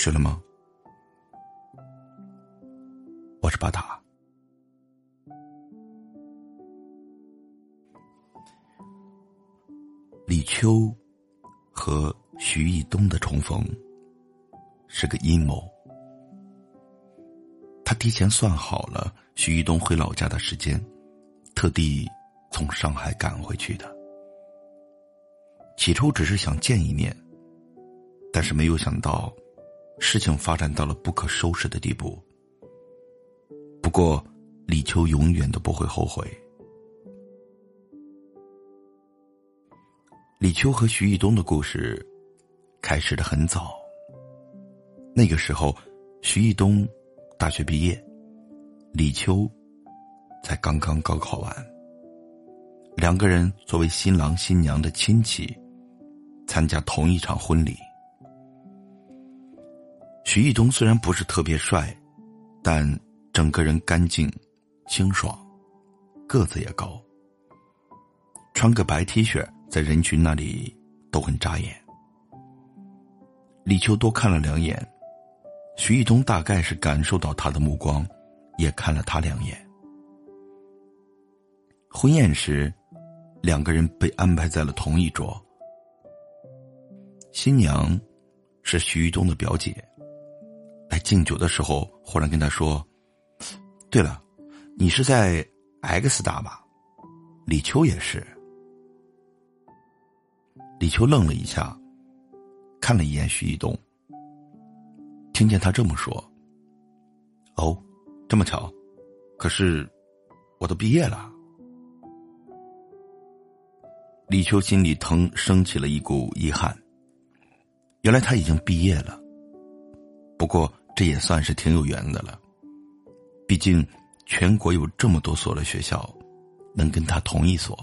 睡了吗？我是巴塔。李秋和徐义东的重逢是个阴谋。他提前算好了徐义东回老家的时间，特地从上海赶回去的。起初只是想见一面，但是没有想到。事情发展到了不可收拾的地步。不过，李秋永远都不会后悔。李秋和徐义东的故事开始的很早。那个时候，徐义东大学毕业，李秋才刚刚高考完。两个人作为新郎新娘的亲戚，参加同一场婚礼。徐义东虽然不是特别帅，但整个人干净、清爽，个子也高。穿个白 T 恤在人群那里都很扎眼。李秋多看了两眼，徐义东大概是感受到他的目光，也看了他两眼。婚宴时，两个人被安排在了同一桌。新娘是徐义东的表姐。来敬酒的时候，忽然跟他说：“对了，你是在 X 大吧？李秋也是。”李秋愣了一下，看了一眼徐一东，听见他这么说：“哦，这么巧，可是我都毕业了。”李秋心里腾升起了一股遗憾。原来他已经毕业了，不过。这也算是挺有缘的了，毕竟全国有这么多所的学校，能跟他同一所。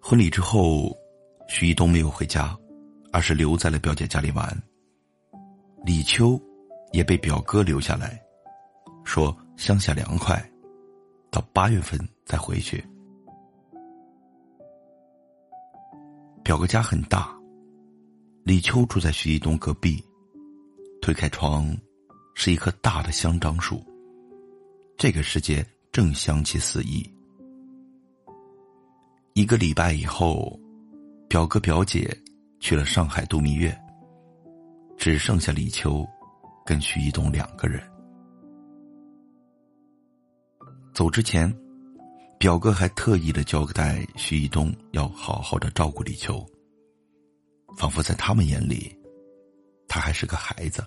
婚礼之后，徐一东没有回家，而是留在了表姐家里玩。李秋也被表哥留下来，说乡下凉快，到八月份再回去。表哥家很大，李秋住在徐一东隔壁。推开窗，是一棵大的香樟树。这个世界正香气四溢。一个礼拜以后，表哥表姐去了上海度蜜月，只剩下李秋跟徐一东两个人。走之前，表哥还特意的交代徐一东要好好的照顾李秋，仿佛在他们眼里。他还是个孩子，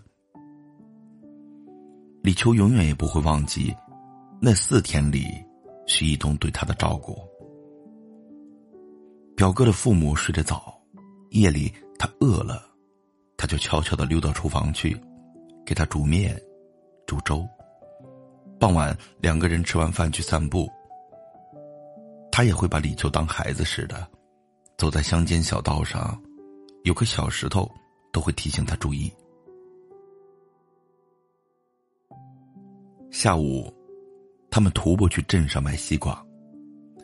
李秋永远也不会忘记那四天里徐一东对他的照顾。表哥的父母睡得早，夜里他饿了，他就悄悄的溜到厨房去，给他煮面、煮粥。傍晚两个人吃完饭去散步，他也会把李秋当孩子似的，走在乡间小道上，有个小石头。都会提醒他注意。下午，他们徒步去镇上买西瓜，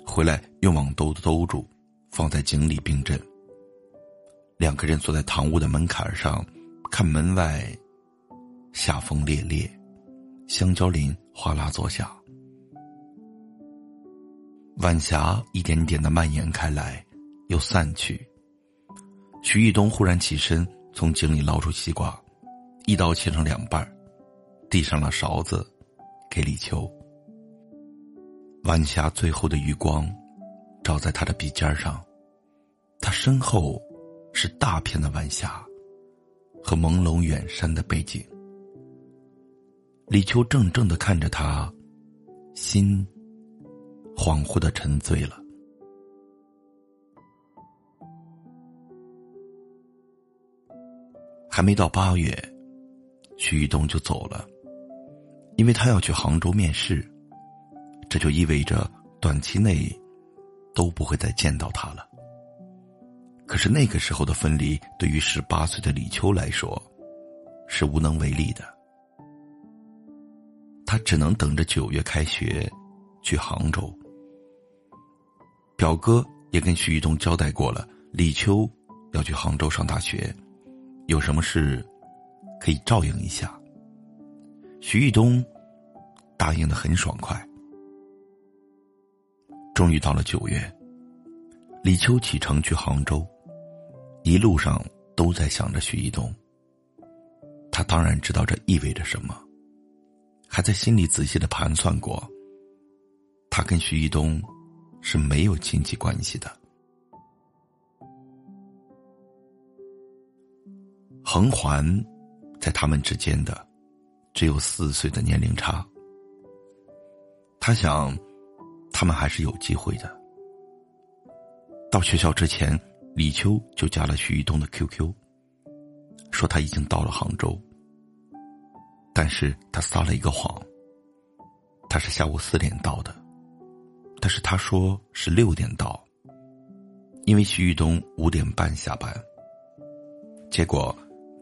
回来用网兜兜住，放在井里冰镇。两个人坐在堂屋的门槛上，看门外，夏风烈烈，香蕉林哗啦作响，晚霞一点点的蔓延开来，又散去。徐玉东忽然起身。从井里捞出西瓜，一刀切成两半递上了勺子，给李秋。晚霞最后的余光，照在他的鼻尖上，他身后是大片的晚霞，和朦胧远山的背景。李秋怔怔的看着他，心恍惚的沉醉了。还没到八月，徐玉东就走了，因为他要去杭州面试，这就意味着短期内都不会再见到他了。可是那个时候的分离，对于十八岁的李秋来说，是无能为力的。他只能等着九月开学，去杭州。表哥也跟徐玉东交代过了，李秋要去杭州上大学。有什么事可以照应一下。徐玉东答应的很爽快。终于到了九月，李秋启程去杭州，一路上都在想着徐一东。他当然知道这意味着什么，还在心里仔细的盘算过。他跟徐一东是没有亲戚关系的。横环，在他们之间的只有四岁的年龄差。他想，他们还是有机会的。到学校之前，李秋就加了徐玉东的 QQ，说他已经到了杭州。但是他撒了一个谎，他是下午四点到的，但是他说是六点到，因为徐玉东五点半下班。结果。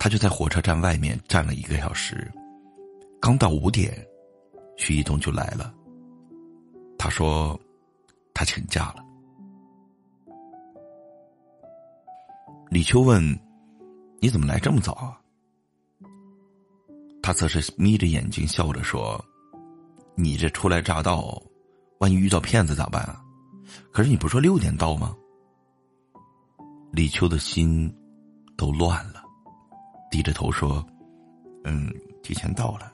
他就在火车站外面站了一个小时，刚到五点，徐一东就来了。他说，他请假了。李秋问：“你怎么来这么早啊？”他则是眯着眼睛笑着说：“你这初来乍到，万一遇到骗子咋办啊？可是你不说六点到吗？”李秋的心都乱了。低着头说：“嗯，提前到了。”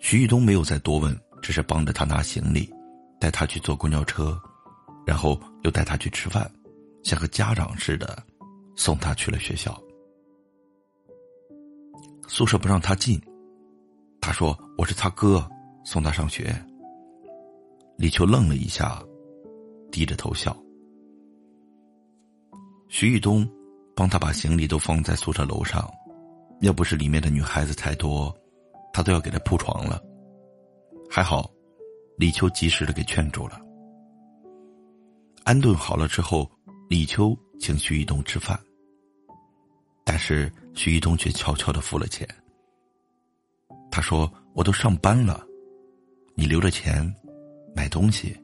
徐玉东没有再多问，只是帮着他拿行李，带他去坐公交车，然后又带他去吃饭，像个家长似的送他去了学校。宿舍不让他进，他说：“我是他哥，送他上学。”李秋愣了一下，低着头笑。徐玉东。帮他把行李都放在宿舍楼上，要不是里面的女孩子太多，他都要给他铺床了。还好，李秋及时的给劝住了。安顿好了之后，李秋请徐一东吃饭，但是徐一东却悄悄的付了钱。他说：“我都上班了，你留着钱买东西，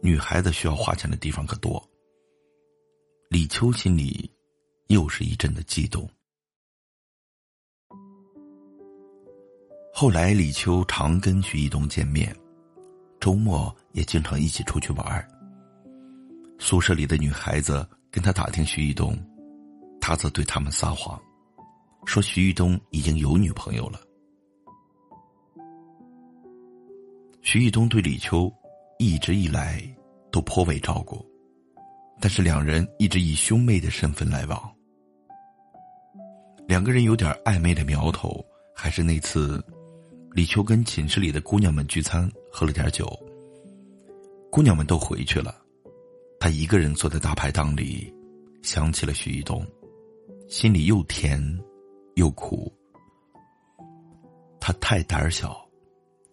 女孩子需要花钱的地方可多。”李秋心里。又是一阵的激动。后来，李秋常跟徐一东见面，周末也经常一起出去玩。宿舍里的女孩子跟他打听徐一东，他则对他们撒谎，说徐一东已经有女朋友了。徐一东对李秋一直以来都颇为照顾，但是两人一直以兄妹的身份来往。两个人有点暧昧的苗头，还是那次，李秋跟寝室里的姑娘们聚餐，喝了点酒。姑娘们都回去了，他一个人坐在大排档里，想起了徐一东，心里又甜又苦。他太胆小，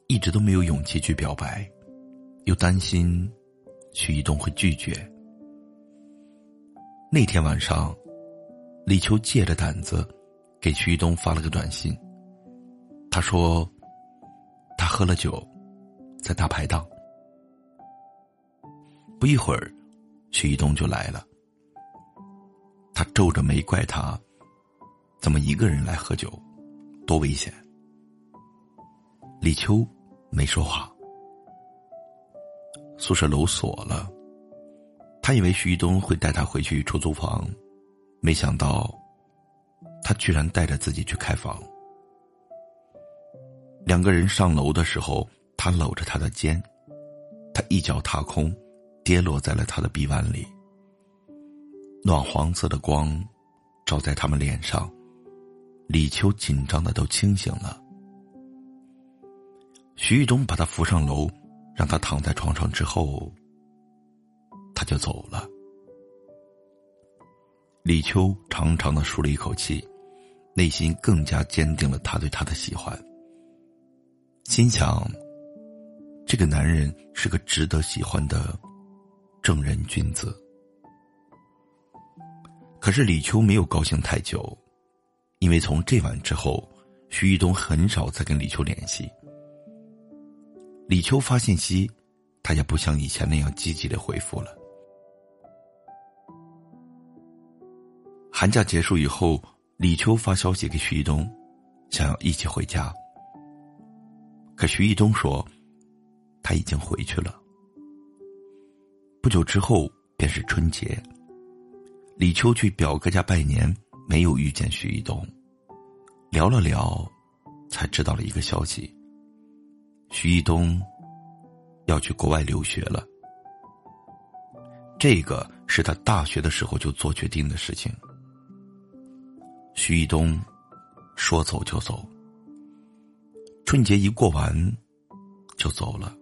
一直都没有勇气去表白，又担心徐一东会拒绝。那天晚上，李秋借着胆子。给徐一东发了个短信，他说：“他喝了酒，在大排档。”不一会儿，徐一东就来了。他皱着眉怪他：“怎么一个人来喝酒？多危险！”李秋没说话。宿舍楼锁了，他以为徐一东会带他回去出租房，没想到。他居然带着自己去开房。两个人上楼的时候，他搂着她的肩，他一脚踏空，跌落在了他的臂弯里。暖黄色的光，照在他们脸上，李秋紧张的都清醒了。徐玉东把他扶上楼，让他躺在床上之后，他就走了。李秋长长的舒了一口气。内心更加坚定了他对她的喜欢，心想：这个男人是个值得喜欢的正人君子。可是李秋没有高兴太久，因为从这晚之后，徐玉东很少再跟李秋联系。李秋发信息，他也不像以前那样积极的回复了。寒假结束以后，李秋发消息给徐一东，想要一起回家。可徐一东说，他已经回去了。不久之后便是春节，李秋去表哥家拜年，没有遇见徐一东。聊了聊，才知道了一个消息：徐一东要去国外留学了。这个是他大学的时候就做决定的事情。徐一东说走就走，春节一过完就走了。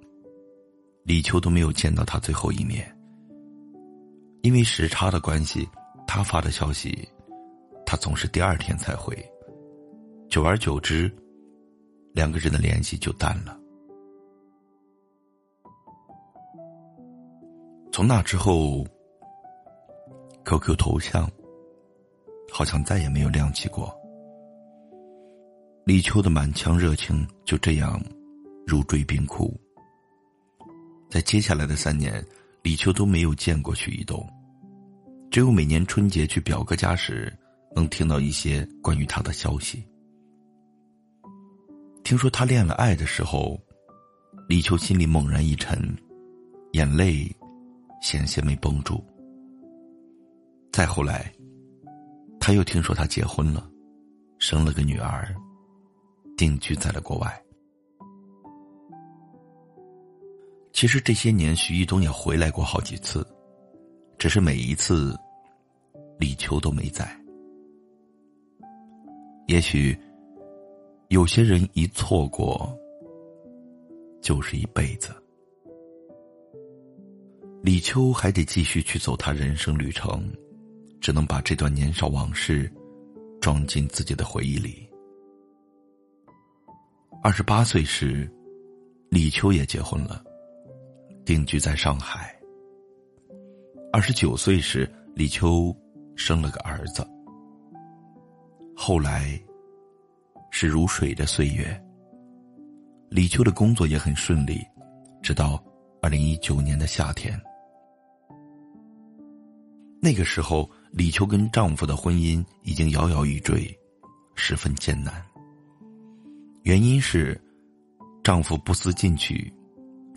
李秋都没有见到他最后一面，因为时差的关系，他发的消息，他总是第二天才回。久而久之，两个人的联系就淡了。从那之后，QQ 头像。好像再也没有亮起过。李秋的满腔热情就这样如坠冰窟。在接下来的三年，李秋都没有见过许一东，只有每年春节去表哥家时，能听到一些关于他的消息。听说他恋了爱的时候，李秋心里猛然一沉，眼泪险些没绷住。再后来。他又听说他结婚了，生了个女儿，定居在了国外。其实这些年，徐一东也回来过好几次，只是每一次，李秋都没在。也许，有些人一错过，就是一辈子。李秋还得继续去走他人生旅程。只能把这段年少往事装进自己的回忆里。二十八岁时，李秋也结婚了，定居在上海。二十九岁时，李秋生了个儿子。后来是如水的岁月。李秋的工作也很顺利，直到二零一九年的夏天。那个时候。李秋跟丈夫的婚姻已经摇摇欲坠，十分艰难。原因是，丈夫不思进取，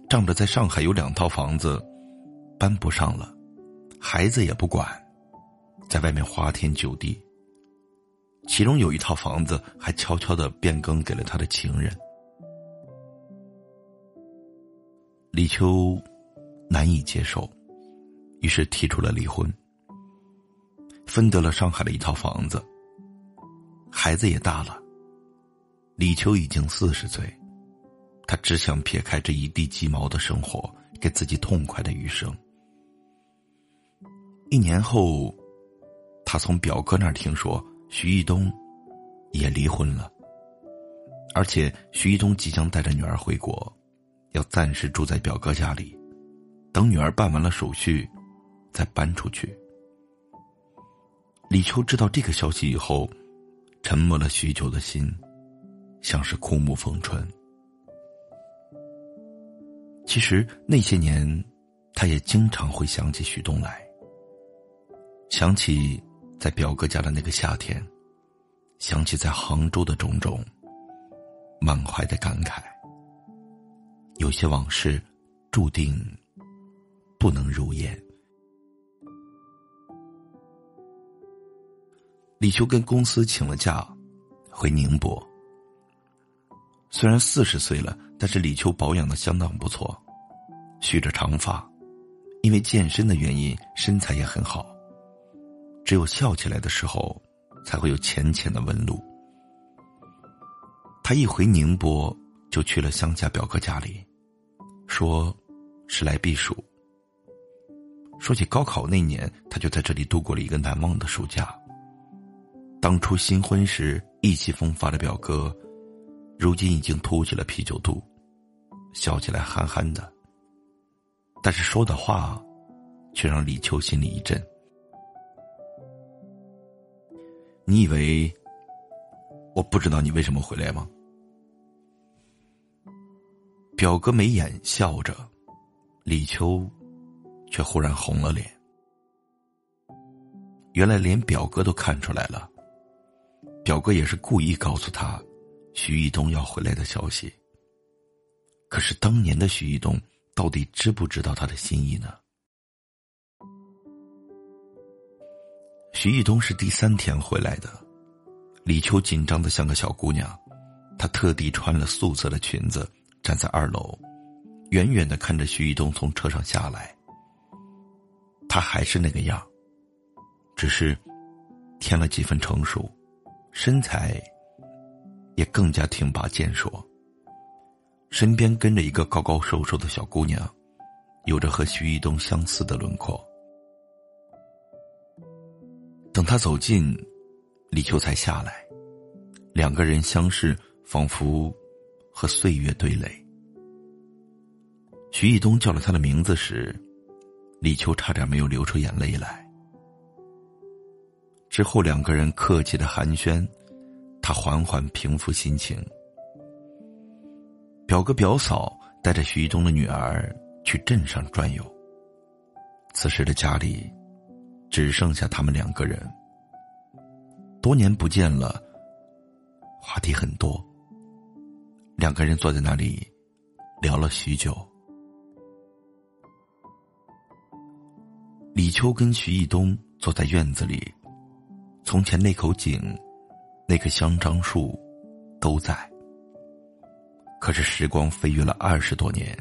仗着在上海有两套房子，搬不上了，孩子也不管，在外面花天酒地。其中有一套房子还悄悄的变更给了他的情人。李秋难以接受，于是提出了离婚。分得了上海的一套房子，孩子也大了。李秋已经四十岁，他只想撇开这一地鸡毛的生活，给自己痛快的余生。一年后，他从表哥那儿听说徐一东也离婚了，而且徐一东即将带着女儿回国，要暂时住在表哥家里，等女儿办完了手续，再搬出去。李秋知道这个消息以后，沉默了许久的心，像是枯木逢春。其实那些年，他也经常会想起徐东来，想起在表哥家的那个夏天，想起在杭州的种种，满怀的感慨。有些往事，注定不能如愿。李秋跟公司请了假，回宁波。虽然四十岁了，但是李秋保养的相当不错，蓄着长发，因为健身的原因，身材也很好。只有笑起来的时候，才会有浅浅的纹路。他一回宁波，就去了乡下表哥家里，说是来避暑。说起高考那年，他就在这里度过了一个难忘的暑假。当初新婚时意气风发的表哥，如今已经凸起了啤酒肚，笑起来憨憨的。但是说的话，却让李秋心里一震。你以为我不知道你为什么回来吗？表哥眉眼笑着，李秋却忽然红了脸。原来连表哥都看出来了。表哥也是故意告诉他，徐一东要回来的消息。可是当年的徐一东到底知不知道他的心意呢？徐一东是第三天回来的，李秋紧张的像个小姑娘，她特地穿了素色的裙子，站在二楼，远远的看着徐一东从车上下来。他还是那个样，只是添了几分成熟，身材也更加挺拔健硕。身边跟着一个高高瘦瘦的小姑娘，有着和徐一东相似的轮廓。等他走近，李秋才下来，两个人相视，仿佛和岁月对垒。徐一东叫了他的名字时，李秋差点没有流出眼泪来。之后两个人客气的寒暄，他缓缓平复心情。表哥表嫂带着徐一东的女儿去镇上转悠。此时的家里。只剩下他们两个人。多年不见了，话题很多。两个人坐在那里，聊了许久。李秋跟徐一东坐在院子里，从前那口井，那棵香樟树，都在。可是时光飞跃了二十多年，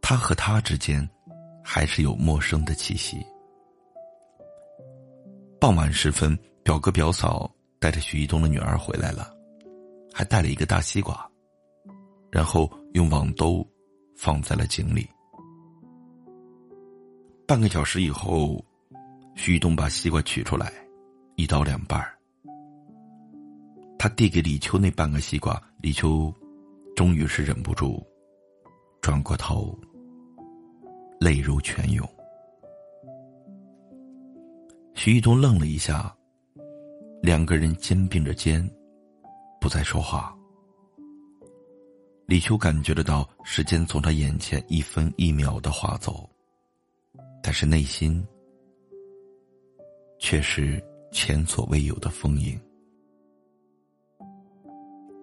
他和他之间，还是有陌生的气息。傍晚时分，表哥表嫂带着徐一东的女儿回来了，还带了一个大西瓜，然后用网兜放在了井里。半个小时以后，徐一东把西瓜取出来，一刀两半他递给李秋那半个西瓜，李秋终于是忍不住，转过头，泪如泉涌。徐一东愣了一下，两个人肩并着肩，不再说话。李秋感觉得到时间从他眼前一分一秒的划走，但是内心却是前所未有的丰盈。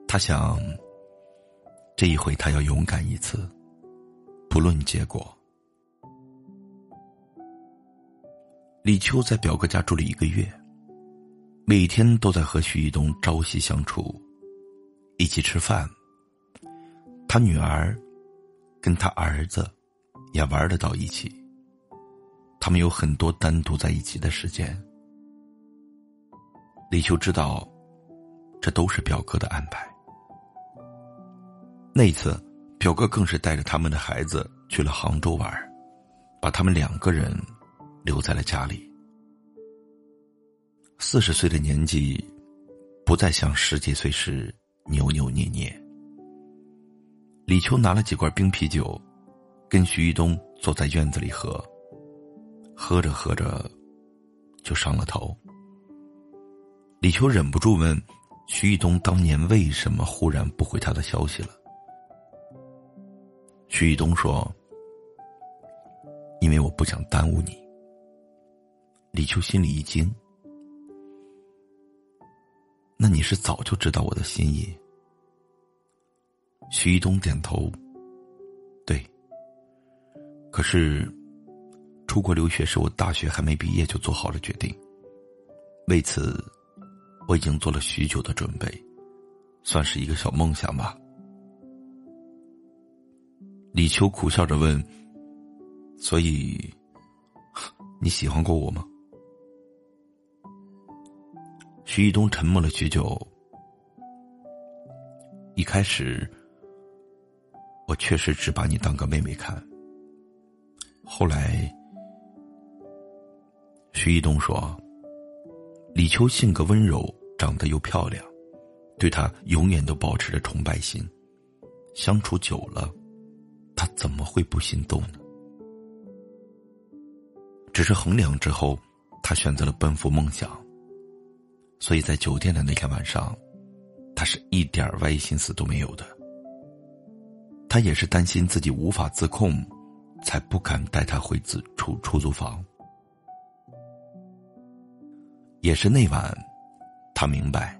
他想，这一回他要勇敢一次，不论结果。李秋在表哥家住了一个月，每天都在和徐一东朝夕相处，一起吃饭。他女儿跟他儿子也玩得到一起，他们有很多单独在一起的时间。李秋知道，这都是表哥的安排。那一次，表哥更是带着他们的孩子去了杭州玩，把他们两个人。留在了家里。四十岁的年纪，不再像十几岁时扭扭捏捏。李秋拿了几罐冰啤酒，跟徐一东坐在院子里喝。喝着喝着，就上了头。李秋忍不住问：“徐一东当年为什么忽然不回他的消息了？”徐一东说：“因为我不想耽误你。”李秋心里一惊，那你是早就知道我的心意？徐一东点头，对。可是，出国留学是我大学还没毕业就做好了决定。为此，我已经做了许久的准备，算是一个小梦想吧。李秋苦笑着问：“所以，你喜欢过我吗？”徐一东沉默了许久。一开始，我确实只把你当个妹妹看。后来，徐一东说：“李秋性格温柔，长得又漂亮，对她永远都保持着崇拜心。相处久了，他怎么会不心动呢？只是衡量之后，他选择了奔赴梦想。”所以在酒店的那天晚上，他是一点歪心思都没有的。他也是担心自己无法自控，才不敢带他回自出出租房。也是那晚，他明白，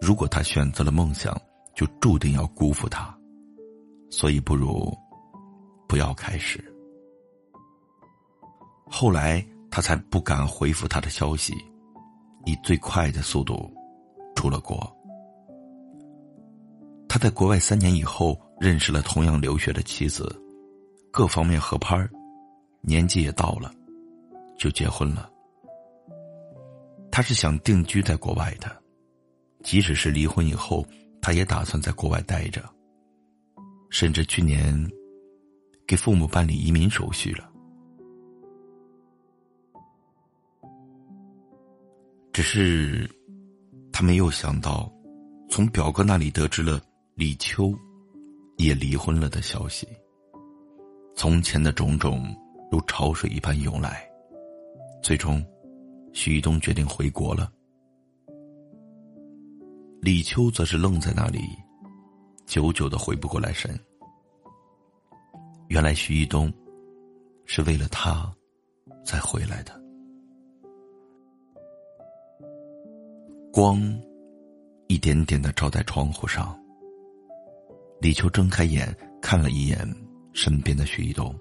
如果他选择了梦想，就注定要辜负他，所以不如不要开始。后来他才不敢回复他的消息，以最快的速度出了国。他在国外三年以后，认识了同样留学的妻子，各方面合拍年纪也到了，就结婚了。他是想定居在国外的，即使是离婚以后，他也打算在国外待着。甚至去年，给父母办理移民手续了。只是，他没有想到，从表哥那里得知了。李秋也离婚了的消息，从前的种种如潮水一般涌来，最终，徐东决定回国了。李秋则是愣在那里，久久的回不过来神。原来徐一东是为了他才回来的。光一点点的照在窗户上。李秋睁开眼，看了一眼身边的徐一东。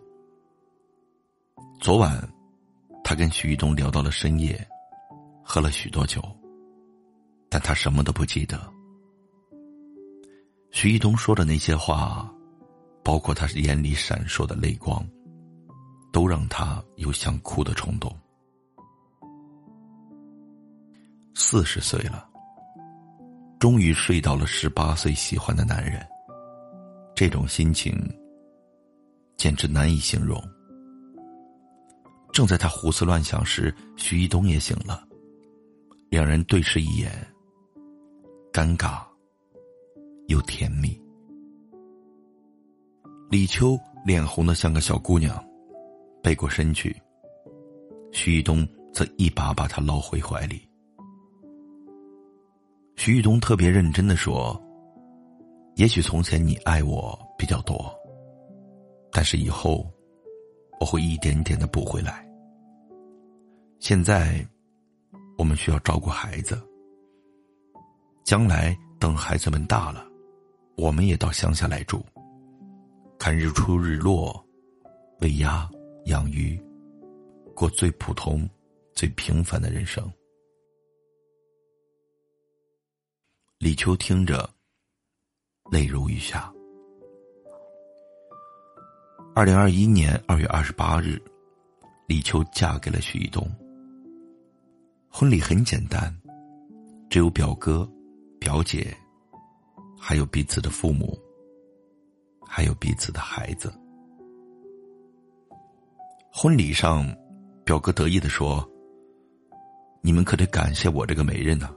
昨晚，他跟徐一东聊到了深夜，喝了许多酒，但他什么都不记得。徐一东说的那些话，包括他眼里闪烁的泪光，都让他有想哭的冲动。四十岁了，终于睡到了十八岁喜欢的男人。这种心情简直难以形容。正在他胡思乱想时，徐一东也醒了，两人对视一眼，尴尬又甜蜜。李秋脸红的像个小姑娘，背过身去，徐一东则一把把她捞回怀里。徐一东特别认真的说。也许从前你爱我比较多，但是以后我会一点点的补回来。现在我们需要照顾孩子，将来等孩子们大了，我们也到乡下来住，看日出日落，喂鸭养鱼，过最普通、最平凡的人生。李秋听着。泪如雨下。二零二一年二月二十八日，李秋嫁给了徐一东。婚礼很简单，只有表哥、表姐，还有彼此的父母，还有彼此的孩子。婚礼上，表哥得意的说：“你们可得感谢我这个媒人呐。”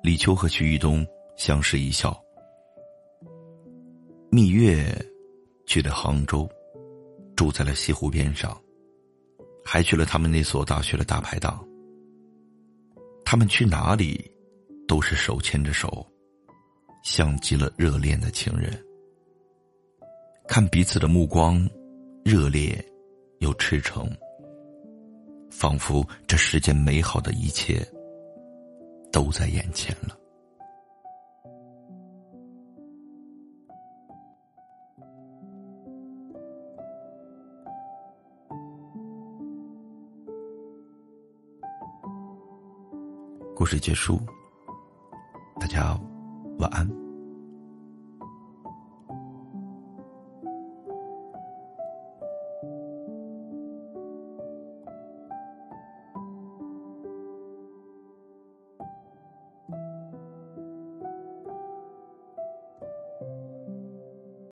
李秋和徐玉东。相视一笑，蜜月去了杭州，住在了西湖边上，还去了他们那所大学的大排档。他们去哪里，都是手牵着手，像极了热恋的情人。看彼此的目光，热烈又赤诚，仿佛这世间美好的一切都在眼前了。故事结束，大家晚安。